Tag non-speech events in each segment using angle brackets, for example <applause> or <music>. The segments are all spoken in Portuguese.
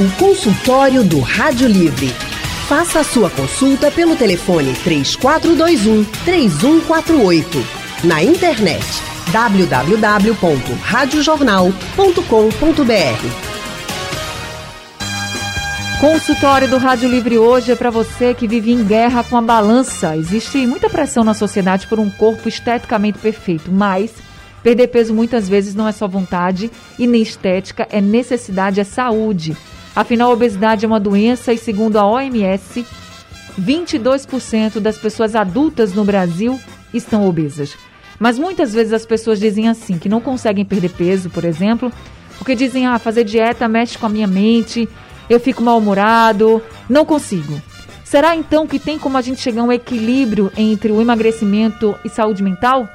O consultório do Rádio Livre. Faça a sua consulta pelo telefone 3421 3148. Na internet www.radiojornal.com.br. Consultório do Rádio Livre hoje é para você que vive em guerra com a balança. Existe muita pressão na sociedade por um corpo esteticamente perfeito, mas perder peso muitas vezes não é só vontade e nem estética, é necessidade, é saúde. Afinal, a obesidade é uma doença e, segundo a OMS, 22% das pessoas adultas no Brasil estão obesas. Mas muitas vezes as pessoas dizem assim, que não conseguem perder peso, por exemplo, porque dizem, ah, fazer dieta mexe com a minha mente, eu fico mal-humorado, não consigo. Será então que tem como a gente chegar a um equilíbrio entre o emagrecimento e saúde mental?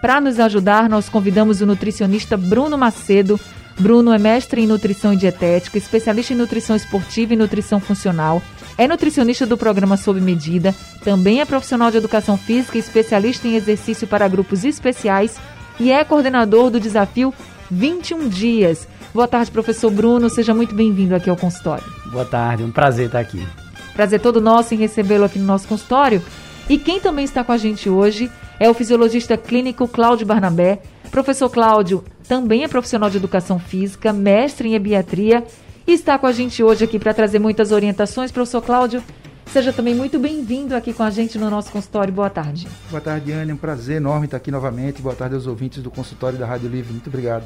Para nos ajudar, nós convidamos o nutricionista Bruno Macedo, Bruno é mestre em nutrição e dietética, especialista em nutrição esportiva e nutrição funcional, é nutricionista do programa Sob Medida, também é profissional de educação física e especialista em exercício para grupos especiais e é coordenador do desafio 21 Dias. Boa tarde, professor Bruno, seja muito bem-vindo aqui ao consultório. Boa tarde, um prazer estar aqui. Prazer todo nosso em recebê-lo aqui no nosso consultório. E quem também está com a gente hoje é o fisiologista clínico Cláudio Barnabé. Professor Cláudio também é profissional de educação física, mestre em ebiatria e está com a gente hoje aqui para trazer muitas orientações. Professor Cláudio, seja também muito bem-vindo aqui com a gente no nosso consultório. Boa tarde. Boa tarde, Anne. É um prazer enorme estar aqui novamente. Boa tarde aos ouvintes do consultório da Rádio Livre. Muito obrigado.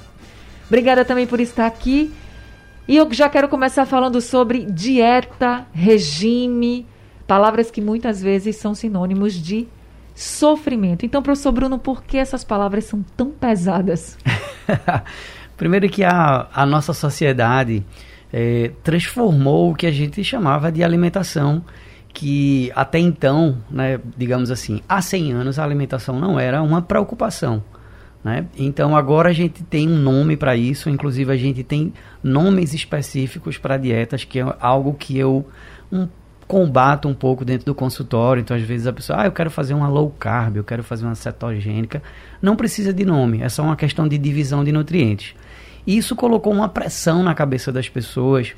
Obrigada também por estar aqui. E eu já quero começar falando sobre dieta, regime, palavras que muitas vezes são sinônimos de sofrimento. Então, professor Bruno, por que essas palavras são tão pesadas? <laughs> Primeiro que a, a nossa sociedade é, transformou o que a gente chamava de alimentação, que até então, né, digamos assim, há 100 anos a alimentação não era uma preocupação. Né? Então agora a gente tem um nome para isso, inclusive a gente tem nomes específicos para dietas, que é algo que eu um combato um pouco dentro do consultório. Então, às vezes a pessoa, ah, eu quero fazer uma low carb, eu quero fazer uma cetogênica. Não precisa de nome, é só uma questão de divisão de nutrientes. E isso colocou uma pressão na cabeça das pessoas,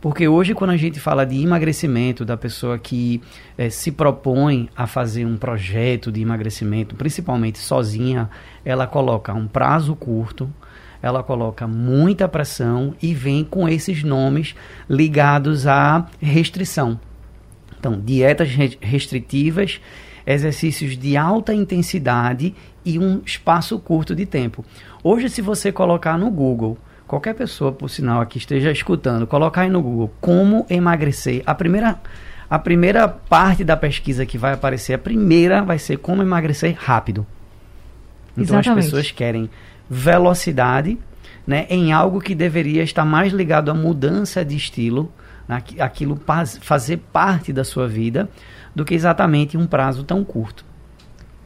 porque hoje, quando a gente fala de emagrecimento, da pessoa que eh, se propõe a fazer um projeto de emagrecimento, principalmente sozinha, ela coloca um prazo curto, ela coloca muita pressão e vem com esses nomes ligados à restrição. Então, dietas restritivas, exercícios de alta intensidade e um espaço curto de tempo. Hoje, se você colocar no Google, qualquer pessoa, por sinal, que esteja escutando, colocar aí no Google como emagrecer, a primeira, a primeira parte da pesquisa que vai aparecer, a primeira vai ser como emagrecer rápido. Então Exatamente. as pessoas querem velocidade né, em algo que deveria estar mais ligado à mudança de estilo, aquilo fazer parte da sua vida, do que exatamente um prazo tão curto.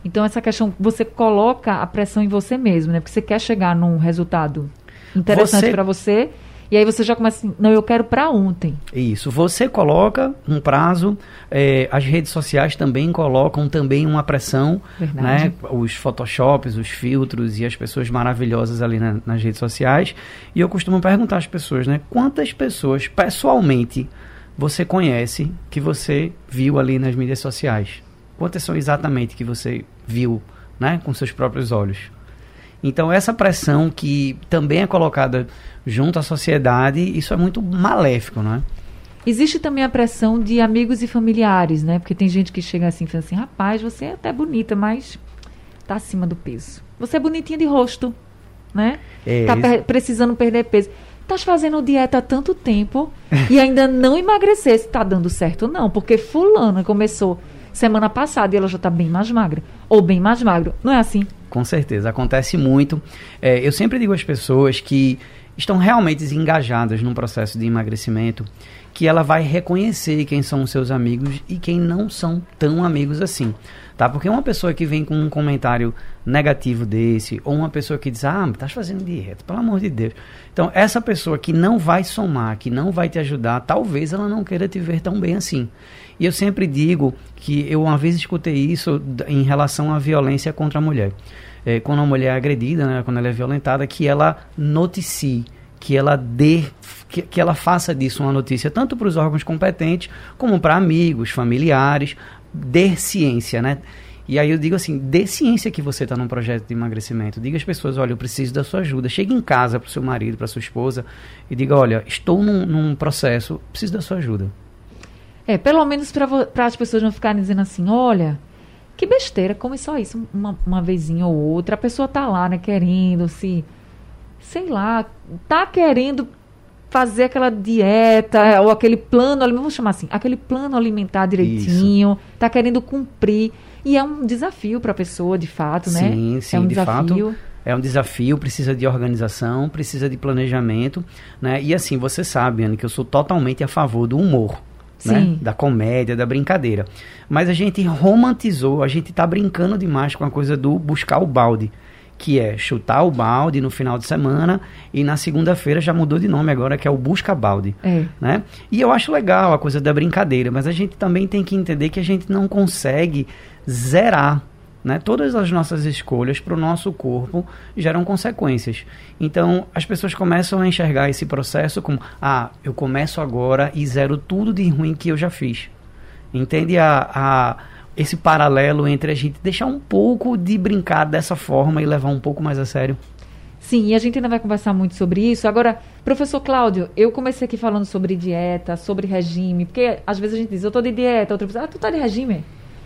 Então essa questão, você coloca a pressão em você mesmo, né? Porque você quer chegar num resultado interessante para você e aí você já começa assim, não, eu quero para ontem. Isso, você coloca um prazo, é, as redes sociais também colocam também uma pressão, Verdade. né? Os photoshops, os filtros e as pessoas maravilhosas ali na, nas redes sociais. E eu costumo perguntar às pessoas, né? Quantas pessoas pessoalmente você conhece que você viu ali nas mídias sociais? Quantas são exatamente que você viu, né? Com seus próprios olhos? Então, essa pressão que também é colocada junto à sociedade, isso é muito maléfico, não é? Existe também a pressão de amigos e familiares, né? Porque tem gente que chega assim e fala assim: rapaz, você é até bonita, mas tá acima do peso. Você é bonitinha de rosto, né? É, tá precisando perder peso. Estás fazendo dieta há tanto tempo e ainda não emagrecer. Se tá dando certo, não. Porque fulana começou semana passada e ela já está bem mais magra. Ou bem mais magro. Não é assim? Com certeza, acontece muito. É, eu sempre digo às pessoas que estão realmente engajadas num processo de emagrecimento que ela vai reconhecer quem são os seus amigos e quem não são tão amigos assim, tá? Porque uma pessoa que vem com um comentário negativo desse, ou uma pessoa que diz, ah, estás fazendo dieta, pelo amor de Deus. Então, essa pessoa que não vai somar, que não vai te ajudar, talvez ela não queira te ver tão bem assim. E eu sempre digo que eu uma vez escutei isso em relação à violência contra a mulher. É, quando a mulher é agredida, né, quando ela é violentada, que ela noticie, que ela dê que, que ela faça disso uma notícia tanto para os órgãos competentes como para amigos, familiares, dê ciência, né? E aí eu digo assim, dê ciência que você está num projeto de emagrecimento. Diga às pessoas, olha, eu preciso da sua ajuda. Chegue em casa para o seu marido, para sua esposa e diga, olha, estou num, num processo, preciso da sua ajuda. É, pelo menos para as pessoas não ficarem dizendo assim, olha, que besteira, come só isso uma, uma vezinha ou outra. A pessoa tá lá, né, querendo se, sei lá, tá querendo fazer aquela dieta ou aquele plano, vamos chamar assim, aquele plano alimentar direitinho, isso. tá querendo cumprir. E é um desafio para a pessoa, de fato, né? Sim, sim, é um de desafio. fato. É um desafio, precisa de organização, precisa de planejamento, né? E assim, você sabe, Ana, que eu sou totalmente a favor do humor. Né? Da comédia, da brincadeira. Mas a gente romantizou, a gente está brincando demais com a coisa do buscar o balde que é chutar o balde no final de semana e na segunda-feira já mudou de nome agora, que é o busca balde, é. né? E eu acho legal a coisa da brincadeira, mas a gente também tem que entender que a gente não consegue zerar né? Todas as nossas escolhas para o nosso corpo geram consequências. Então, as pessoas começam a enxergar esse processo como: ah, eu começo agora e zero tudo de ruim que eu já fiz. Entende a, a, esse paralelo entre a gente deixar um pouco de brincar dessa forma e levar um pouco mais a sério? Sim, e a gente ainda vai conversar muito sobre isso. Agora, professor Cláudio, eu comecei aqui falando sobre dieta, sobre regime, porque às vezes a gente diz, eu estou de dieta, outra pessoa, ah, tu tá de regime?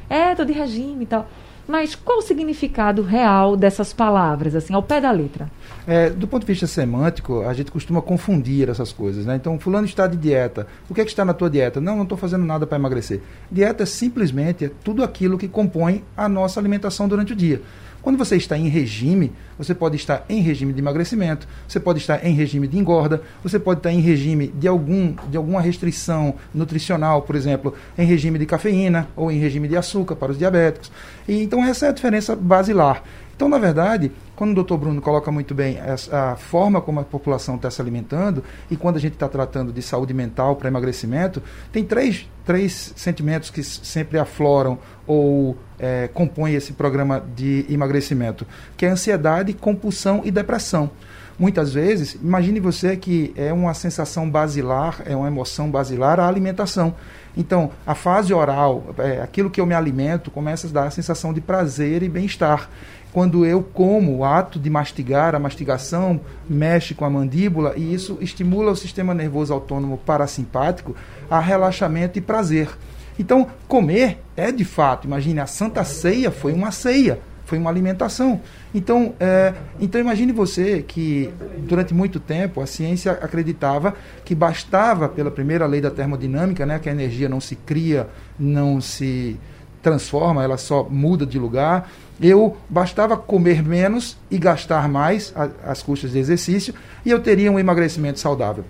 É, tô de regime e tal. Mas qual o significado real dessas palavras, assim, ao pé da letra? É, do ponto de vista semântico, a gente costuma confundir essas coisas, né? Então, fulano está de dieta. O que, é que está na tua dieta? Não, não estou fazendo nada para emagrecer. Dieta é simplesmente tudo aquilo que compõe a nossa alimentação durante o dia. Quando você está em regime, você pode estar em regime de emagrecimento, você pode estar em regime de engorda, você pode estar em regime de, algum, de alguma restrição nutricional, por exemplo, em regime de cafeína ou em regime de açúcar para os diabéticos. E, então, essa é a diferença basilar. Então, na verdade, quando o doutor Bruno coloca muito bem a, a forma como a população está se alimentando, e quando a gente está tratando de saúde mental para emagrecimento, tem três, três sentimentos que sempre afloram ou é, compõem esse programa de emagrecimento, que é ansiedade, compulsão e depressão muitas vezes, imagine você que é uma sensação basilar, é uma emoção basilar a alimentação. Então, a fase oral, é, aquilo que eu me alimento, começa a dar a sensação de prazer e bem-estar quando eu como, o ato de mastigar, a mastigação mexe com a mandíbula e isso estimula o sistema nervoso autônomo parasimpático a relaxamento e prazer. Então, comer é de fato, imagine, a Santa Ceia foi uma ceia, foi uma alimentação. Então, é, então imagine você que durante muito tempo a ciência acreditava que bastava pela primeira lei da termodinâmica, né, que a energia não se cria, não se transforma, ela só muda de lugar. Eu bastava comer menos e gastar mais às custas de exercício e eu teria um emagrecimento saudável.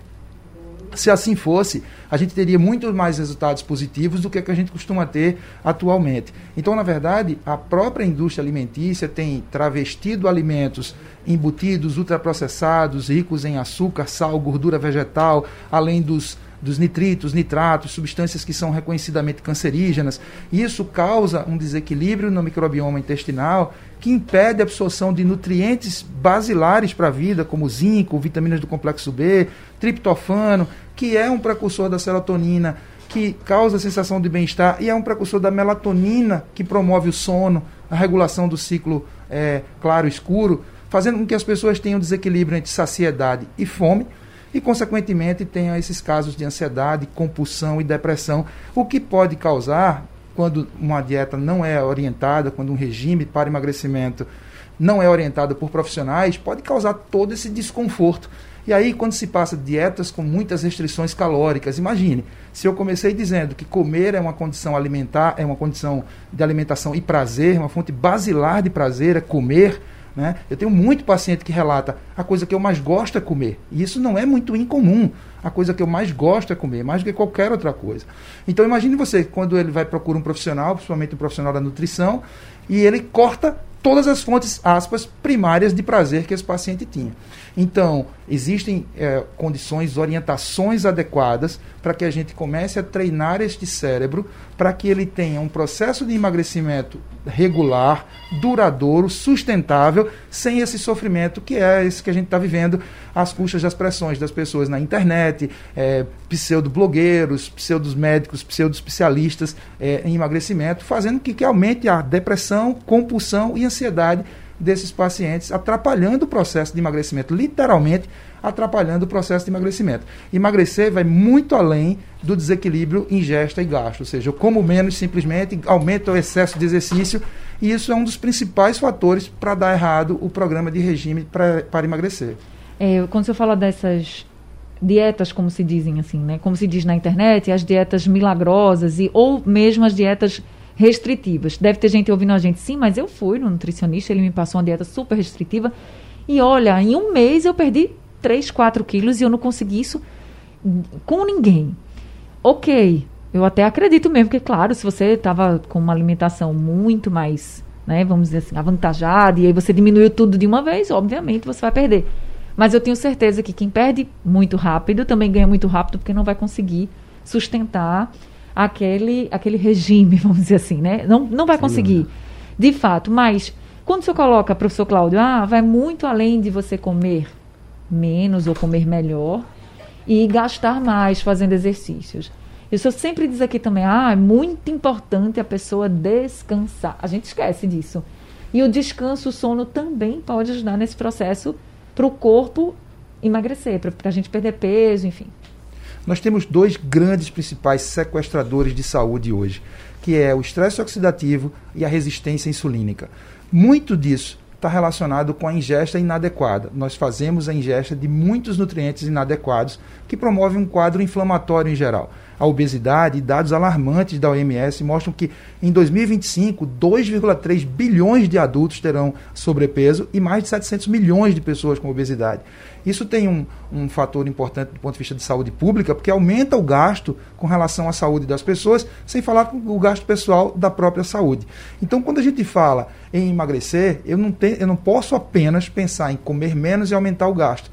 Se assim fosse, a gente teria muito mais resultados positivos do que, a gente costuma ter atualmente. Então, na verdade, a própria indústria alimentícia tem travestido alimentos embutidos, ultraprocessados, ricos em açúcar, sal, gordura vegetal, além dos dos nitritos, nitratos, substâncias que são reconhecidamente cancerígenas. Isso causa um desequilíbrio no microbioma intestinal que impede a absorção de nutrientes basilares para a vida, como zinco, vitaminas do complexo B, triptofano, que é um precursor da serotonina, que causa a sensação de bem-estar e é um precursor da melatonina, que promove o sono, a regulação do ciclo é, claro-escuro, fazendo com que as pessoas tenham desequilíbrio entre saciedade e fome e, consequentemente, tenha esses casos de ansiedade, compulsão e depressão, o que pode causar, quando uma dieta não é orientada, quando um regime para emagrecimento não é orientado por profissionais, pode causar todo esse desconforto. E aí, quando se passa dietas com muitas restrições calóricas, imagine, se eu comecei dizendo que comer é uma condição alimentar, é uma condição de alimentação e prazer, uma fonte basilar de prazer é comer, né? Eu tenho muito paciente que relata a coisa que eu mais gosto é comer. E isso não é muito incomum. A coisa que eu mais gosto é comer, mais do que qualquer outra coisa. Então imagine você, quando ele vai procurar um profissional, principalmente um profissional da nutrição, e ele corta todas as fontes, aspas, primárias de prazer que esse paciente tinha. Então, existem é, condições, orientações adequadas para que a gente comece a treinar este cérebro para que ele tenha um processo de emagrecimento regular, duradouro, sustentável, sem esse sofrimento que é esse que a gente está vivendo às custas das pressões das pessoas na internet, é, pseudo-blogueiros, pseudo-médicos, pseudo-especialistas é, em emagrecimento, fazendo que, que aumente a depressão, compulsão e ansiedade desses pacientes, atrapalhando o processo de emagrecimento, literalmente atrapalhando o processo de emagrecimento. Emagrecer vai muito além do desequilíbrio ingesta e gasto, ou seja, eu como menos simplesmente, aumento o excesso de exercício, e isso é um dos principais fatores para dar errado o programa de regime para emagrecer. É, quando você fala dessas dietas, como se dizem assim, né? Como se diz na internet, as dietas milagrosas e ou mesmo as dietas restritivas. Deve ter gente ouvindo a gente, sim, mas eu fui no nutricionista, ele me passou uma dieta super restritiva. E olha, em um mês eu perdi 3, 4 quilos e eu não consegui isso com ninguém. Ok, eu até acredito mesmo, porque, claro, se você estava com uma alimentação muito mais, né, vamos dizer assim, avantajada, e aí você diminuiu tudo de uma vez, obviamente você vai perder. Mas eu tenho certeza que quem perde muito rápido também ganha muito rápido, porque não vai conseguir sustentar aquele, aquele regime, <laughs> vamos dizer assim, né? Não, não vai conseguir, de fato. Mas quando você coloca, professor Cláudio, ah, vai muito além de você comer menos ou comer melhor e gastar mais fazendo exercícios. Isso eu sempre diz aqui também, ah, é muito importante a pessoa descansar. A gente esquece disso. E o descanso, o sono também pode ajudar nesse processo para o corpo emagrecer, para a gente perder peso, enfim. Nós temos dois grandes principais sequestradores de saúde hoje, que é o estresse oxidativo e a resistência insulínica. Muito disso está relacionado com a ingesta inadequada. Nós fazemos a ingesta de muitos nutrientes inadequados que promovem um quadro inflamatório em geral. A obesidade e dados alarmantes da OMS mostram que em 2025, 2,3 bilhões de adultos terão sobrepeso e mais de 700 milhões de pessoas com obesidade. Isso tem um, um fator importante do ponto de vista de saúde pública, porque aumenta o gasto com relação à saúde das pessoas, sem falar com o gasto pessoal da própria saúde. Então, quando a gente fala em emagrecer, eu não, tenho, eu não posso apenas pensar em comer menos e aumentar o gasto.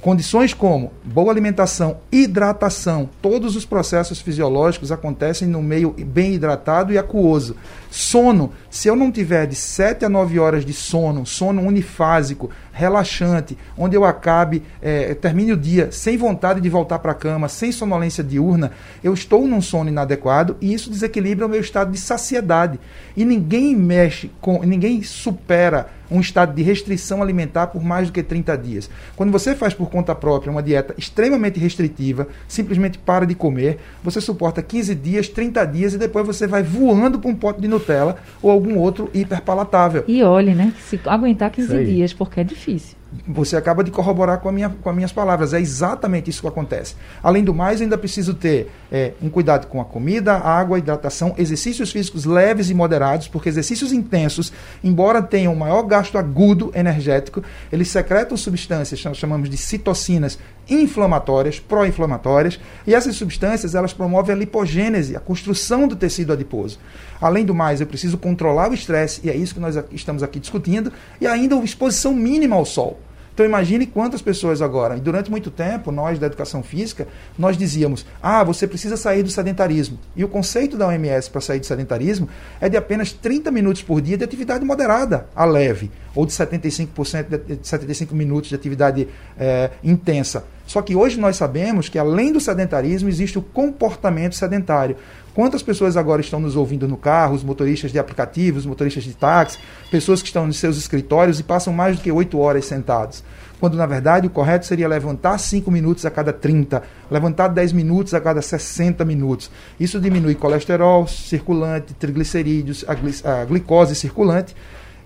Condições como boa alimentação, hidratação, todos os processos fisiológicos acontecem no meio bem hidratado e aquoso. Sono, se eu não tiver de 7 a 9 horas de sono, sono unifásico, relaxante, onde eu acabe, é, termine o dia sem vontade de voltar para a cama, sem sonolência diurna, eu estou num sono inadequado e isso desequilibra o meu estado de saciedade. E ninguém mexe com, ninguém supera um estado de restrição alimentar por mais do que 30 dias. Quando você faz por conta própria uma dieta extremamente restritiva, simplesmente para de comer, você suporta 15 dias, 30 dias e depois você vai voando para um pote de Nutella ou algum outro hiperpalatável. E olhe, né? Se aguentar 15 dias, porque é difícil você acaba de corroborar com, a minha, com as minhas palavras. É exatamente isso que acontece. Além do mais, ainda preciso ter é, um cuidado com a comida, água, hidratação, exercícios físicos leves e moderados, porque exercícios intensos, embora tenham maior gasto agudo energético, eles secretam substâncias, chamamos de citocinas inflamatórias, pró-inflamatórias, e essas substâncias elas promovem a lipogênese, a construção do tecido adiposo. Além do mais, eu preciso controlar o estresse, e é isso que nós estamos aqui discutindo, e ainda a exposição mínima ao sol. Então imagine quantas pessoas agora, e durante muito tempo, nós da educação física, nós dizíamos, ah, você precisa sair do sedentarismo. E o conceito da OMS para sair do sedentarismo é de apenas 30 minutos por dia de atividade moderada a leve, ou de 75%, de 75 minutos de atividade é, intensa. Só que hoje nós sabemos que além do sedentarismo existe o comportamento sedentário. Quantas pessoas agora estão nos ouvindo no carro, os motoristas de aplicativos, motoristas de táxi, pessoas que estão nos seus escritórios e passam mais do que oito horas sentados? Quando na verdade o correto seria levantar 5 minutos a cada 30, levantar 10 minutos a cada 60 minutos. Isso diminui colesterol circulante, triglicerídeos, a, gli a glicose circulante.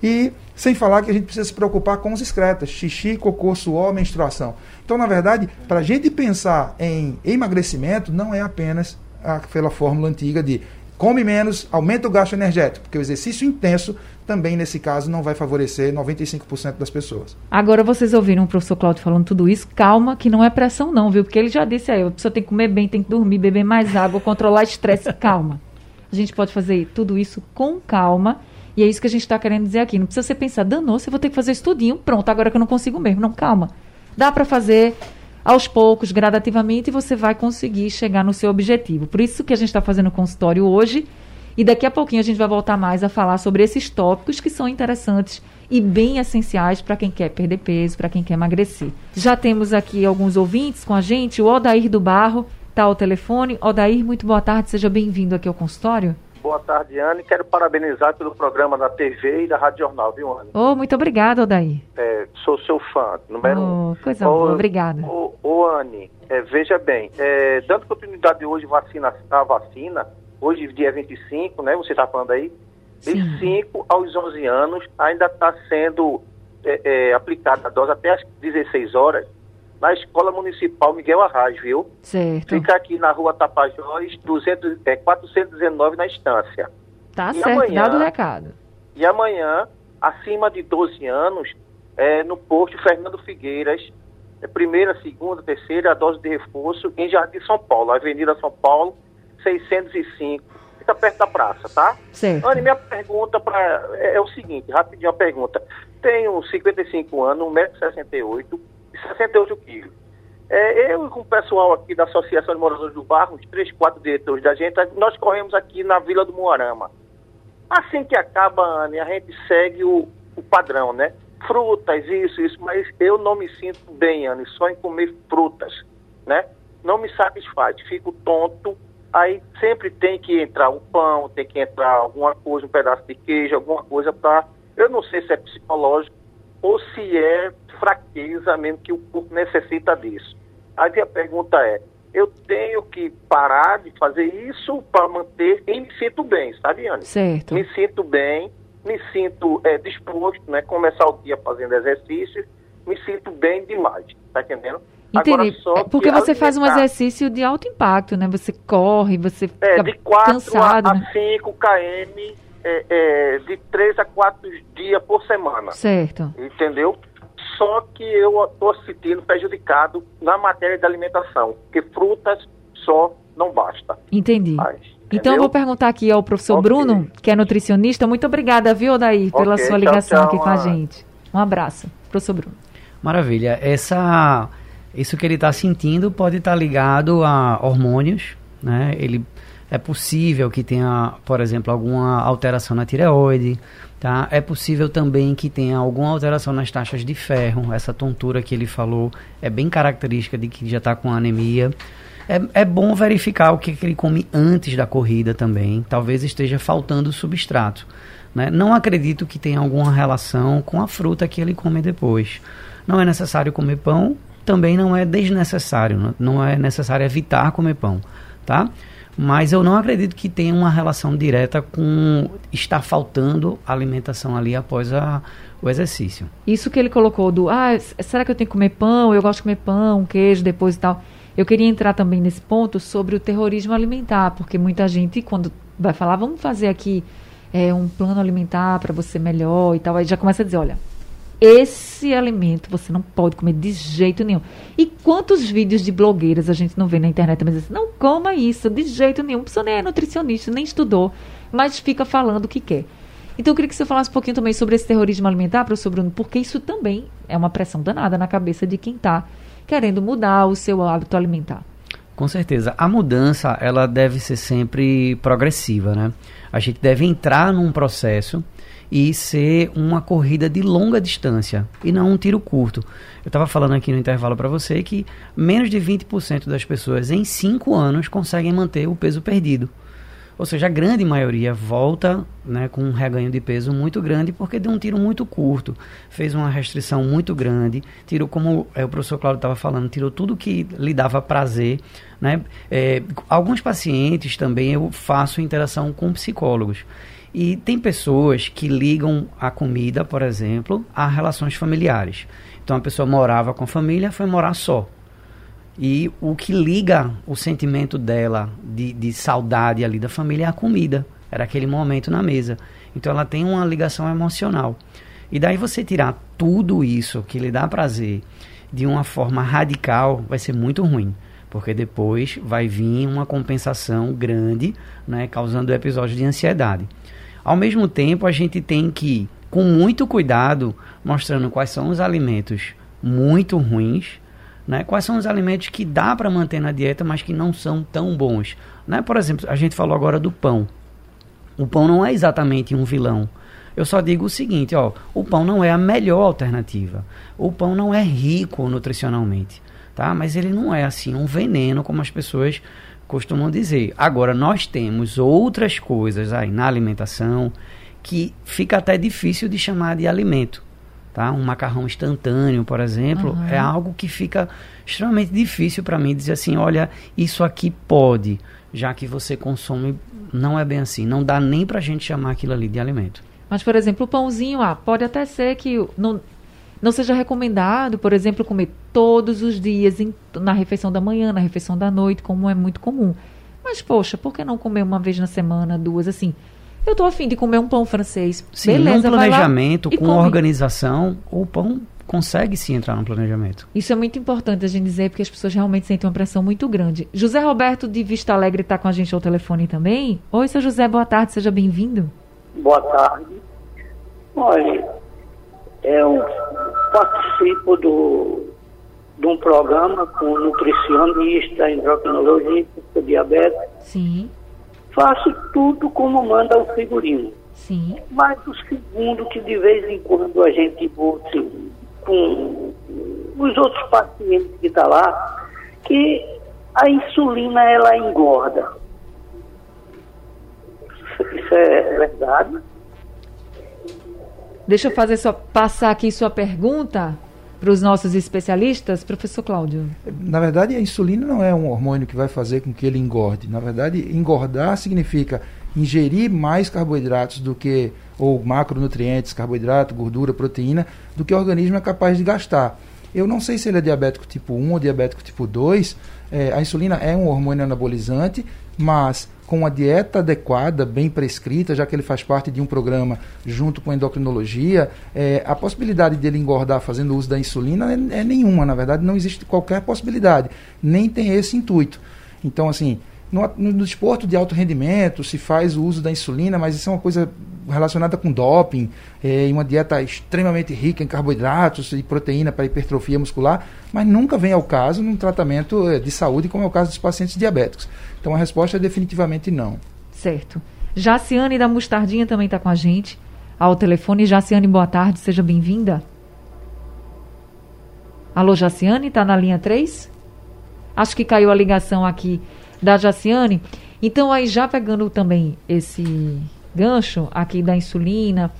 E sem falar que a gente precisa se preocupar com os excretas, xixi, cocô, suor, menstruação. Então, na verdade, para a gente pensar em emagrecimento, não é apenas aquela fórmula antiga de come menos, aumenta o gasto energético, porque o exercício intenso também, nesse caso, não vai favorecer 95% das pessoas. Agora, vocês ouviram o professor Cláudio falando tudo isso, calma, que não é pressão não, viu? Porque ele já disse aí, a pessoa tem que comer bem, tem que dormir, beber mais água, controlar estresse, <laughs> calma. A gente pode fazer tudo isso com calma E é isso que a gente está querendo dizer aqui. Não precisa você pensar, danou, você vou ter que fazer estudinho, pronto, agora que eu não consigo mesmo. Não, calma. Dá para fazer aos poucos, gradativamente, você vai conseguir chegar no seu objetivo. Por isso que a gente está fazendo o consultório hoje. E daqui a pouquinho a gente vai voltar mais a falar sobre esses tópicos que são interessantes e bem essenciais para quem quer perder peso, para quem quer emagrecer. Já temos aqui alguns ouvintes com a gente. O Odair do Barro está ao telefone. Odair, muito boa tarde, seja bem-vindo aqui ao consultório. Boa tarde, Anne. Quero parabenizar pelo programa da TV e da Rádio Jornal, viu, Anne? Oh, muito obrigada, Odair. É, sou seu fã, número oh, um. Coisa boa, obrigada. Ô, oh, Anne, é, veja bem, é, dando continuidade hoje vacina, a vacina, hoje dia 25, né, você está falando aí, de 5 aos 11 anos ainda está sendo é, é, aplicada a dose até às 16 horas na Escola Municipal Miguel Arraes, viu? Certo. Fica aqui na rua Tapajós, 200, é, 419 na estância. Tá e certo, amanhã, dado o recado. E amanhã, acima de 12 anos, é, no posto Fernando Figueiras, é, primeira, segunda, terceira, a dose de reforço em Jardim São Paulo, Avenida São Paulo, 605. Fica perto da praça, tá? Certo. Anne, minha pergunta pra, é, é o seguinte, rapidinho a pergunta. Tenho 55 anos, 1,68m, 68 quilos. É, eu com o pessoal aqui da Associação de Moradores do Barro, os três, quatro diretores da gente, nós corremos aqui na Vila do Moarama. Assim que acaba, Anne, a gente segue o, o padrão, né? Frutas, isso, isso, mas eu não me sinto bem, Anne, só em comer frutas, né? Não me satisfaz, fico tonto, aí sempre tem que entrar um pão, tem que entrar alguma coisa, um pedaço de queijo, alguma coisa para... Eu não sei se é psicológico ou se é fraqueza mesmo que o corpo necessita disso. Aí a pergunta é, eu tenho que parar de fazer isso para manter e me sinto bem, sabe, Anne? Certo. Me sinto bem, me sinto é, disposto, né? Começar o dia fazendo exercício, me sinto bem demais, tá entendendo? Entendi. Agora, Porque você alimentar... faz um exercício de alto impacto, né? Você corre, você fica é, de 4 cansado, a, né? 5 km é, é, de 3 a 4 dias por semana. Certo. Entendeu? Só que eu estou sentindo prejudicado na matéria da alimentação, porque frutas só não basta. Entendi. Mas, então eu vou perguntar aqui ao professor okay. Bruno, que é nutricionista. Muito obrigada, viu, Odair, pela okay, sua ligação tchau, tchau, aqui com a gente. Um abraço, professor Bruno. Maravilha. Essa, isso que ele está sentindo pode estar tá ligado a hormônios, né? Ele é possível que tenha, por exemplo, alguma alteração na tireoide, Tá? É possível também que tenha alguma alteração nas taxas de ferro. Essa tontura que ele falou é bem característica de que já está com anemia. É, é bom verificar o que, que ele come antes da corrida também. Talvez esteja faltando substrato. Né? Não acredito que tenha alguma relação com a fruta que ele come depois. Não é necessário comer pão, também não é desnecessário. Não é necessário evitar comer pão. Tá? Mas eu não acredito que tenha uma relação direta com estar faltando alimentação ali após a, o exercício. Isso que ele colocou do, ah, será que eu tenho que comer pão? Eu gosto de comer pão, queijo depois e tal. Eu queria entrar também nesse ponto sobre o terrorismo alimentar, porque muita gente, quando vai falar, vamos fazer aqui é, um plano alimentar para você melhor e tal, aí já começa a dizer, olha, esse alimento você não pode comer de jeito nenhum. E quantos vídeos de blogueiras a gente não vê na internet, mas assim, não coma isso de jeito nenhum. A nem é nutricionista, nem estudou, mas fica falando o que quer. Então eu queria que você falasse um pouquinho também sobre esse terrorismo alimentar, professor Bruno, porque isso também é uma pressão danada na cabeça de quem está querendo mudar o seu hábito alimentar. Com certeza. A mudança, ela deve ser sempre progressiva, né? A gente deve entrar num processo e ser uma corrida de longa distância e não um tiro curto. Eu estava falando aqui no intervalo para você que menos de 20% das pessoas em 5 anos conseguem manter o peso perdido. Ou seja, a grande maioria volta né, com um reganho de peso muito grande porque deu um tiro muito curto, fez uma restrição muito grande, tirou, como é, o professor Claudio estava falando, tirou tudo que lhe dava prazer. Né? É, alguns pacientes também eu faço interação com psicólogos. E tem pessoas que ligam a comida, por exemplo, a relações familiares. Então a pessoa morava com a família, foi morar só. E o que liga o sentimento dela de, de saudade ali da família é a comida. Era aquele momento na mesa. Então ela tem uma ligação emocional. E daí você tirar tudo isso que lhe dá prazer de uma forma radical vai ser muito ruim. Porque depois vai vir uma compensação grande, né, causando episódios de ansiedade. Ao mesmo tempo, a gente tem que, com muito cuidado, mostrando quais são os alimentos muito ruins, né? Quais são os alimentos que dá para manter na dieta, mas que não são tão bons? Né? Por exemplo, a gente falou agora do pão. O pão não é exatamente um vilão. Eu só digo o seguinte, ó, o pão não é a melhor alternativa. O pão não é rico nutricionalmente, tá? Mas ele não é assim um veneno como as pessoas costumam dizer. Agora nós temos outras coisas aí na alimentação que fica até difícil de chamar de alimento. Tá? Um macarrão instantâneo, por exemplo, uhum. é algo que fica extremamente difícil para mim dizer assim, olha, isso aqui pode, já que você consome, não é bem assim, não dá nem para a gente chamar aquilo ali de alimento. Mas, por exemplo, o pãozinho, ah, pode até ser que não, não seja recomendado, por exemplo, comer todos os dias em, na refeição da manhã, na refeição da noite, como é muito comum. Mas, poxa, por que não comer uma vez na semana, duas, assim? Eu estou afim de comer um pão francês. Sim, Beleza, num planejamento, com come. organização, o pão consegue sim entrar no planejamento. Isso é muito importante a gente dizer, porque as pessoas realmente sentem uma pressão muito grande. José Roberto de Vista Alegre está com a gente ao telefone também. Oi, seu José, boa tarde, seja bem-vindo. Boa tarde. Olha, eu participo do, de um programa com nutricionista, endocrinologista, diabetes. Sim faço tudo como manda o figurino. Sim. Mas o segundo, que de vez em quando a gente bote com os outros pacientes que estão tá lá, que a insulina ela engorda. Isso é verdade? Deixa eu fazer só passar aqui sua pergunta para os nossos especialistas, professor Cláudio? Na verdade, a insulina não é um hormônio que vai fazer com que ele engorde. Na verdade, engordar significa ingerir mais carboidratos do que, ou macronutrientes, carboidrato, gordura, proteína, do que o organismo é capaz de gastar. Eu não sei se ele é diabético tipo 1 ou diabético tipo 2. É, a insulina é um hormônio anabolizante, mas com uma dieta adequada, bem prescrita, já que ele faz parte de um programa junto com a endocrinologia, é, a possibilidade dele engordar fazendo uso da insulina é, é, nenhuma, na verdade, não existe qualquer possibilidade, nem tem esse intuito. Então, assim, no, no, desporto de alto rendimento se faz o uso da insulina, mas isso é uma coisa relacionada com doping, é, uma dieta extremamente rica em carboidratos e proteína para hipertrofia muscular, mas nunca vem ao caso num tratamento é, de saúde, como é o caso dos pacientes diabéticos. Então a resposta é definitivamente não. Certo. Jaciane da Mostardinha também está com a gente ao telefone. Jaciane, boa tarde, seja bem-vinda. Alô, Jaciane, está na linha 3? Acho que caiu a ligação aqui da Jaciane. Então, aí já pegando também esse gancho aqui da insulina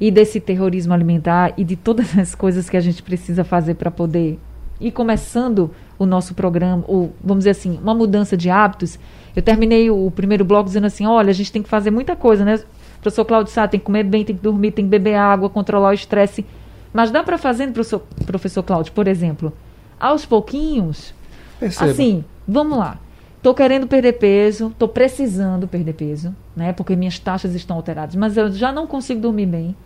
e desse terrorismo alimentar e de todas as coisas que a gente precisa fazer para poder ir começando o nosso programa, ou vamos dizer assim, uma mudança de hábitos. Eu terminei o primeiro bloco dizendo assim: olha, a gente tem que fazer muita coisa, né? O professor Claudio Sá tem que comer bem, tem que dormir, tem que beber água, controlar o estresse. Mas dá para fazer, professor, professor Cláudio, por exemplo, aos pouquinhos. Perceba. Assim, vamos lá. Estou querendo perder peso, estou precisando perder peso, né? Porque minhas taxas estão alteradas, mas eu já não consigo dormir bem.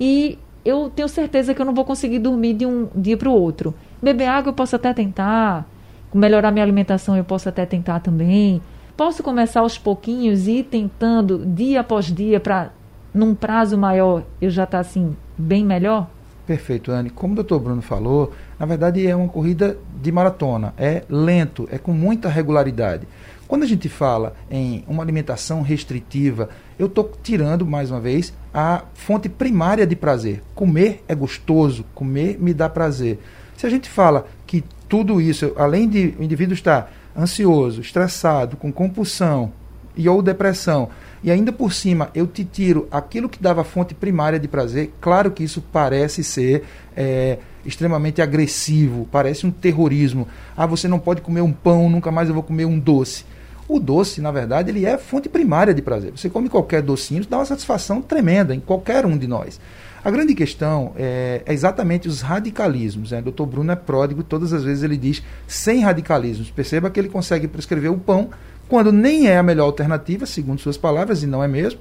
E eu tenho certeza que eu não vou conseguir dormir de um dia para o outro. Beber água eu posso até tentar, melhorar minha alimentação eu posso até tentar também. Posso começar aos pouquinhos e ir tentando dia após dia para num prazo maior eu já estar tá, assim bem melhor? Perfeito, Anne. Como o doutor Bruno falou, na verdade é uma corrida de maratona. É lento, é com muita regularidade. Quando a gente fala em uma alimentação restritiva, eu estou tirando, mais uma vez, a fonte primária de prazer. Comer é gostoso, comer me dá prazer. Se a gente fala que tudo isso, além de o indivíduo estar ansioso, estressado, com compulsão e ou depressão, e ainda por cima eu te tiro aquilo que dava fonte primária de prazer, claro que isso parece ser é, extremamente agressivo, parece um terrorismo. Ah, você não pode comer um pão, nunca mais eu vou comer um doce. O doce, na verdade, ele é fonte primária de prazer. Você come qualquer docinho, dá uma satisfação tremenda em qualquer um de nós. A grande questão é, é exatamente os radicalismos. Né? O doutor Bruno é pródigo, todas as vezes ele diz sem radicalismos. Perceba que ele consegue prescrever o pão quando nem é a melhor alternativa, segundo suas palavras, e não é mesmo,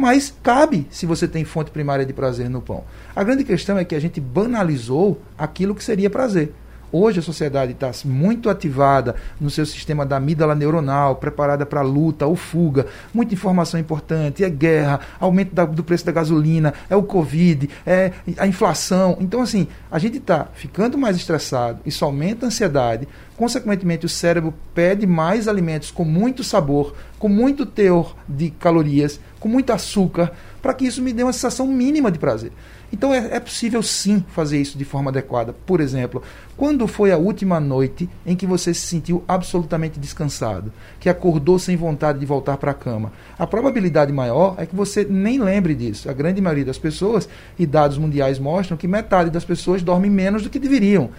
mas cabe se você tem fonte primária de prazer no pão. A grande questão é que a gente banalizou aquilo que seria prazer. Hoje a sociedade está muito ativada no seu sistema da amígdala neuronal, preparada para luta ou fuga. Muita informação importante, é guerra, aumento da, do preço da gasolina, é o Covid, é a inflação. Então, assim, a gente está ficando mais estressado, isso aumenta a ansiedade. Consequentemente, o cérebro pede mais alimentos com muito sabor, com muito teor de calorias, com muito açúcar, para que isso me dê uma sensação mínima de prazer. Então é, é, possível sim fazer isso de forma adequada. Por exemplo, quando foi a última noite em que você se sentiu absolutamente descansado, que acordou sem vontade de voltar para a cama? A probabilidade maior é que você nem lembre disso. A grande maioria das pessoas, e dados mundiais mostram que metade das pessoas dormem menos do que deveriam.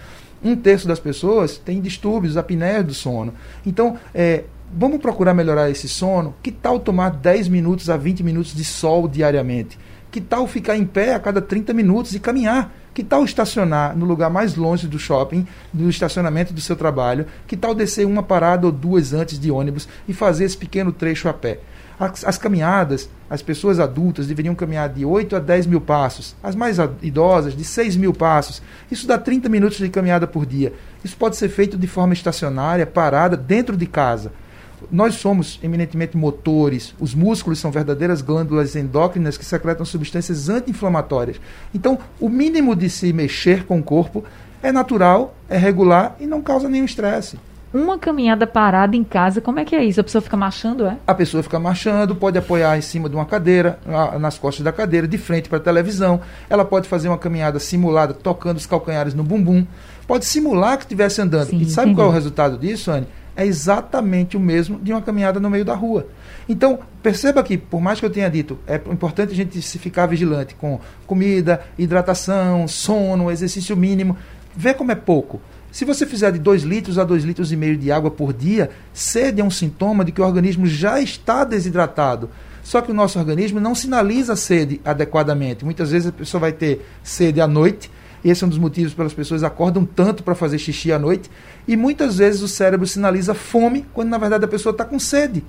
Um terço das pessoas tem distúrbios, apneia do sono. Então, é, vamos procurar melhorar esse sono? Que tal tomar 10 minutos a 20 minutos de sol diariamente? Que tal ficar em pé a cada 30 minutos e caminhar? Que tal estacionar no lugar mais longe do shopping, do estacionamento do seu trabalho? Que tal descer uma parada ou duas antes de ônibus e fazer esse pequeno trecho a pé? As, as, caminhadas, as pessoas adultas deveriam caminhar de 8 a 10 mil passos, as mais idosas de 6 mil passos. Isso dá 30 minutos de caminhada por dia. Isso pode ser feito de forma estacionária, parada, dentro de casa nós somos eminentemente motores, os músculos são verdadeiras glândulas endócrinas que secretam substâncias anti-inflamatórias. Então, o mínimo de se mexer com o corpo é natural, é regular e não causa nenhum estresse. Uma caminhada parada em casa, como é que é isso? A pessoa fica marchando, é? A pessoa fica marchando, pode apoiar em cima de uma cadeira, nas costas da cadeira, de frente para a televisão. Ela pode fazer uma caminhada simulada, tocando os calcanhares no bumbum. Pode simular que estivesse andando. Sim, e sabe entendi. qual é o resultado disso, Anne? É exatamente o mesmo de uma caminhada no meio da rua. Então, perceba que, por mais que eu tenha dito, é importante a gente se ficar vigilante com comida, hidratação, sono, exercício mínimo. Vê como é pouco. Se você fizer de 2 litros a 2 litros e meio de água por dia, sede é um sintoma de que o organismo já está desidratado. Só que o nosso organismo não sinaliza sede adequadamente. Muitas vezes a pessoa vai ter sede à noite, esse é um dos motivos pelas pessoas acordam tanto para fazer xixi à noite. E muitas vezes o cérebro sinaliza fome, quando na verdade a pessoa está com sede.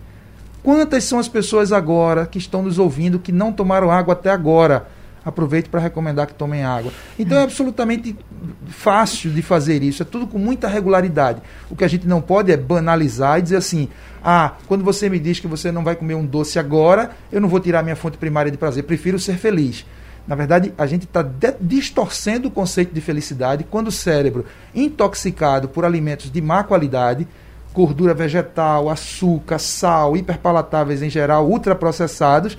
Quantas são as pessoas agora que estão nos ouvindo que não tomaram água até agora? Aproveito para recomendar que tomem água. Então é absolutamente fácil de fazer isso, é tudo com muita regularidade. O que a gente não pode é banalizar e dizer assim: ah, quando você me diz que você não vai comer um doce agora, eu não vou tirar minha fonte primária de prazer, prefiro ser feliz. Na verdade, a gente está distorcendo o conceito de felicidade quando o cérebro, intoxicado por alimentos de má qualidade, gordura vegetal, açúcar, sal, hiperpalatáveis em geral, ultraprocessados,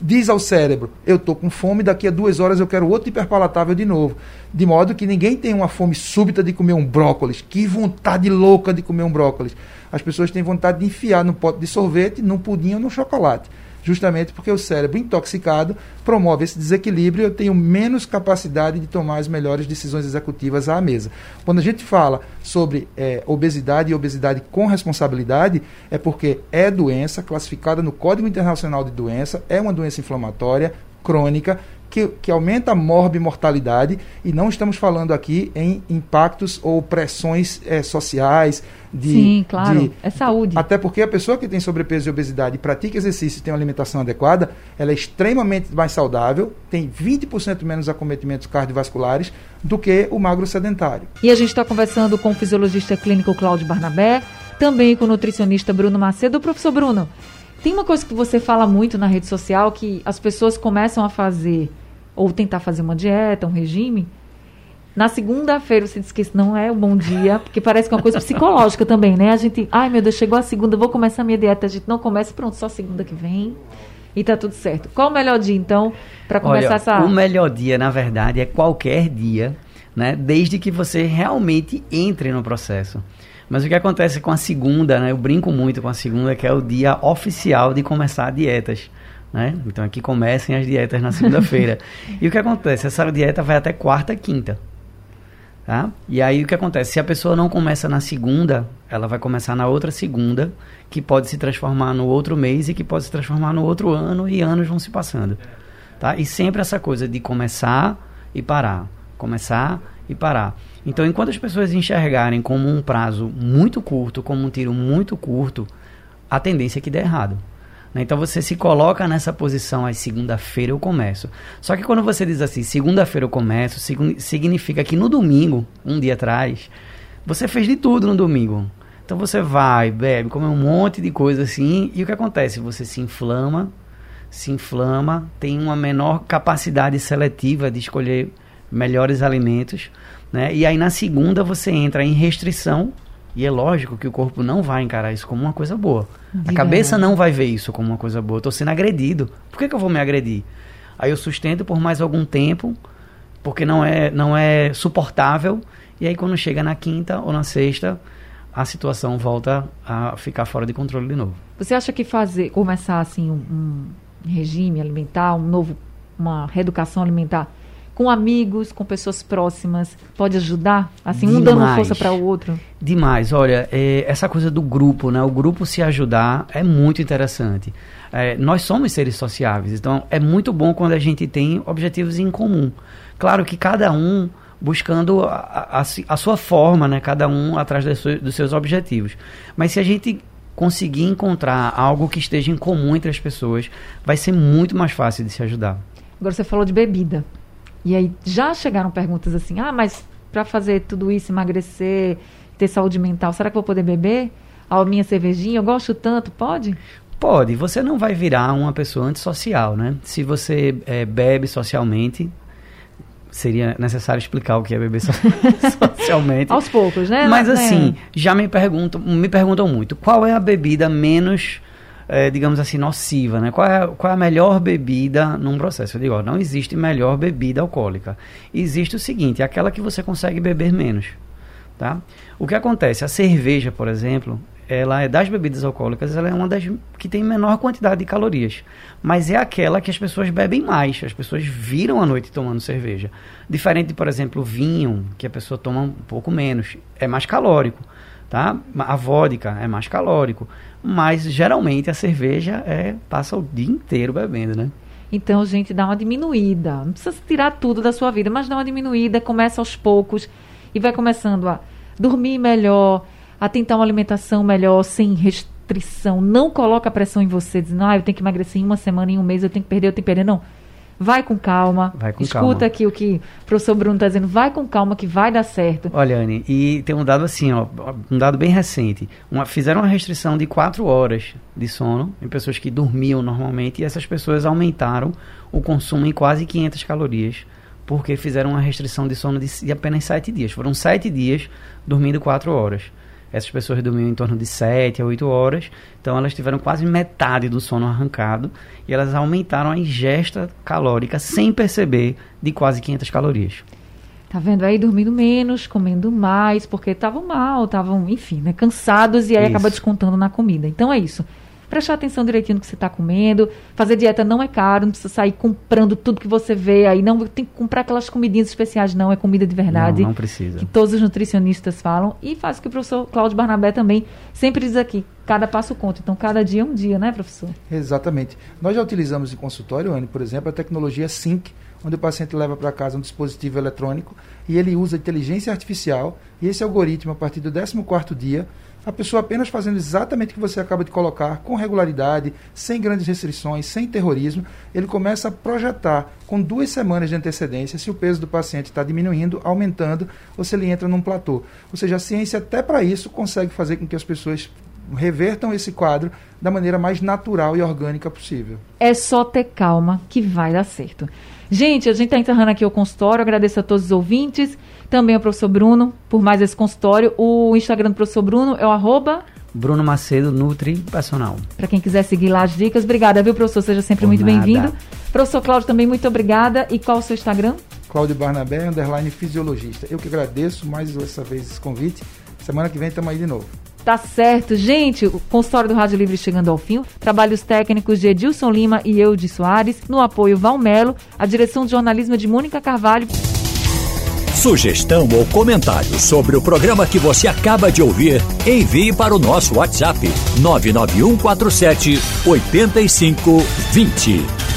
diz ao cérebro: Eu estou com fome, daqui a duas horas eu quero outro hiperpalatável de novo. De modo que ninguém tem uma fome súbita de comer um brócolis. Que vontade louca de comer um brócolis. As pessoas têm vontade de enfiar no pote de sorvete, num pudim ou no chocolate justamente porque o cérebro intoxicado promove esse desequilíbrio e eu tenho menos capacidade de tomar as melhores decisões executivas à mesa. Quando a gente fala sobre é, obesidade e obesidade com responsabilidade, é porque é doença classificada no Código Internacional de Doença, é uma doença inflamatória crônica que, que aumenta a morbimortalidade e não estamos falando aqui em impactos ou pressões é, sociais. De, Sim, claro, de, é saúde. Até porque a pessoa que tem sobrepeso e obesidade pratica exercício e tem uma alimentação adequada, ela é extremamente mais saudável, tem 20% menos acometimentos cardiovasculares do que o magro sedentário. E a gente está conversando com o fisiologista clínico Cláudio Barnabé, também com o nutricionista Bruno Macedo. Professor Bruno, tem uma coisa que você fala muito na rede social que as pessoas começam a fazer ou tentar fazer uma dieta, um regime, na segunda-feira você diz que isso não é um bom dia, porque parece que é uma coisa psicológica também, né? A gente, ai meu Deus, chegou a segunda, vou começar a minha dieta, a gente não começa, pronto, só segunda que vem e tá tudo certo. Qual o melhor dia então para começar Olha, essa O melhor dia, na verdade, é qualquer dia, né? Desde que você realmente entre no processo. Mas o que acontece com a segunda, né? Eu brinco muito com a segunda, que é o dia oficial de começar dietas. Né? Então aqui comecem as dietas na segunda-feira. <laughs> e o que acontece? Essa dieta vai até quarta, quinta. Tá? E aí o que acontece? Se a pessoa não começa na segunda, ela vai começar na outra segunda, que pode se transformar no outro mês e que pode se transformar no outro ano e anos vão se passando. Tá? E sempre essa coisa de começar e parar, começar e parar. Então, enquanto as pessoas enxergarem como um prazo muito curto, como um tiro muito curto, a tendência é que dê errado. Né? Então você se coloca nessa posição, aí segunda-feira eu começo. Só que quando você diz assim, segunda-feira eu começo, significa que no domingo, um dia atrás, você fez de tudo no domingo. Então você vai, bebe, come um monte de coisa assim, e o que acontece? Você se inflama, se inflama, tem uma menor capacidade seletiva de escolher melhores alimentos, né? E aí na segunda você entra em restrição e é lógico que o corpo não vai encarar isso como uma coisa boa. A cabeça não vai ver isso como uma coisa boa. Eu tô sendo agredido. Por que, que eu vou me agredir? Aí eu sustento por mais algum tempo, porque não é, não é suportável. E aí quando chega na quinta ou na sexta, a situação volta a ficar fora de controle de novo. Você acha que fazer, começar assim um, um regime alimentar, um novo, uma reeducação alimentar com amigos, com pessoas próximas, pode ajudar? Assim, Demais. um dando força para o outro? Demais. Olha, é, essa coisa do grupo, né? O grupo se ajudar é muito interessante. É, nós somos seres sociáveis, então é muito bom quando a gente tem objetivos em comum. Claro que cada um buscando a, a, a sua forma, né? Cada um atrás dos seus objetivos. Mas se a gente conseguir encontrar algo que esteja em comum entre as pessoas, vai ser muito mais fácil de se ajudar. Agora você falou de bebida. E aí já chegaram perguntas assim: ah, mas para fazer tudo isso, emagrecer, ter saúde mental, será que vou poder beber? A minha cervejinha, eu gosto tanto, pode? Pode, você não vai virar uma pessoa antissocial, né? Se você é, bebe socialmente, seria necessário explicar o que é beber so <laughs> socialmente. Aos poucos, né? Mas é. assim, já me perguntam, me perguntam muito, qual é a bebida menos é, digamos assim, nociva, né? Qual é, qual é a melhor bebida num processo? Eu digo, ó, não existe melhor bebida alcoólica. Existe o seguinte, aquela que você consegue beber menos, tá? O que acontece? A cerveja, por exemplo, ela é das bebidas alcoólicas, ela é uma das que tem menor quantidade de calorias, mas é aquela que as pessoas bebem mais, as pessoas viram a noite tomando cerveja. Diferente por exemplo, vinho, que a pessoa toma um pouco menos, é mais calórico, tá? A vodka é mais calórico. Mas geralmente a cerveja é passa o dia inteiro bebendo, né? Então, gente, dá uma diminuída. Não precisa tirar tudo da sua vida, mas dá uma diminuída, começa aos poucos e vai começando a dormir melhor, a tentar uma alimentação melhor, sem restrição. Não coloca pressão em você, dizendo, ah, eu tenho que emagrecer em uma semana, em um mês, eu tenho que perder, eu tenho que perder. Não Vai com calma. Vai com Escuta calma. aqui o que o professor Bruno está dizendo. Vai com calma que vai dar certo. Olha, Anne, e tem um dado assim, ó, um dado bem recente. Uma, fizeram uma restrição de 4 horas de sono em pessoas que dormiam normalmente e essas pessoas aumentaram o consumo em quase 500 calorias porque fizeram uma restrição de sono de, de apenas 7 dias. Foram 7 dias dormindo 4 horas. Essas pessoas dormiam em torno de 7 a 8 horas, então elas tiveram quase metade do sono arrancado e elas aumentaram a ingesta calórica sem perceber de quase 500 calorias. Tá vendo aí dormindo menos, comendo mais, porque estavam mal, estavam, enfim, né, cansados e aí isso. acaba descontando na comida. Então é isso prestar atenção direitinho no que você está comendo. Fazer dieta não é caro, não precisa sair comprando tudo que você vê aí. Não tem que comprar aquelas comidinhas especiais, não. É comida de verdade. Não, não precisa. Que todos os nutricionistas falam. E faz o que o professor Cláudio Barnabé também sempre diz aqui. Cada passo conta. Então, cada dia é um dia, né, professor? Exatamente. Nós já utilizamos em consultório, Anne, por exemplo, a tecnologia SYNC, onde o paciente leva para casa um dispositivo eletrônico e ele usa inteligência artificial e esse algoritmo, a partir do 14º dia, a pessoa apenas fazendo exatamente o que você acaba de colocar, com regularidade, sem grandes restrições, sem terrorismo, ele começa a projetar com duas semanas de antecedência se o peso do paciente está diminuindo, aumentando, ou se ele entra num platô. Ou seja, a ciência até para isso consegue fazer com que as pessoas revertam esse quadro da maneira mais natural e orgânica possível. É só ter calma que vai dar certo. Gente, a gente está encerrando aqui o consultório. Agradeço a todos os ouvintes também ao professor Bruno por mais esse consultório. O Instagram do professor Bruno é o arroba... Bruno Macedo. Para quem quiser seguir lá as dicas. Obrigada, viu, professor? Seja sempre Por muito bem-vindo. Professor Cláudio, também muito obrigada. E qual o seu Instagram? Cláudio Barnabé, underline fisiologista. Eu que agradeço mais essa vez esse convite. Semana que vem estamos aí de novo. Tá certo. Gente, o consultório do Rádio Livre chegando ao fim. Trabalhos técnicos de Edilson Lima e eu de Soares. No apoio Valmelo. A direção de jornalismo é de Mônica Carvalho. Sugestão ou comentário sobre o programa que você acaba de ouvir, envie para o nosso WhatsApp 99147 8520.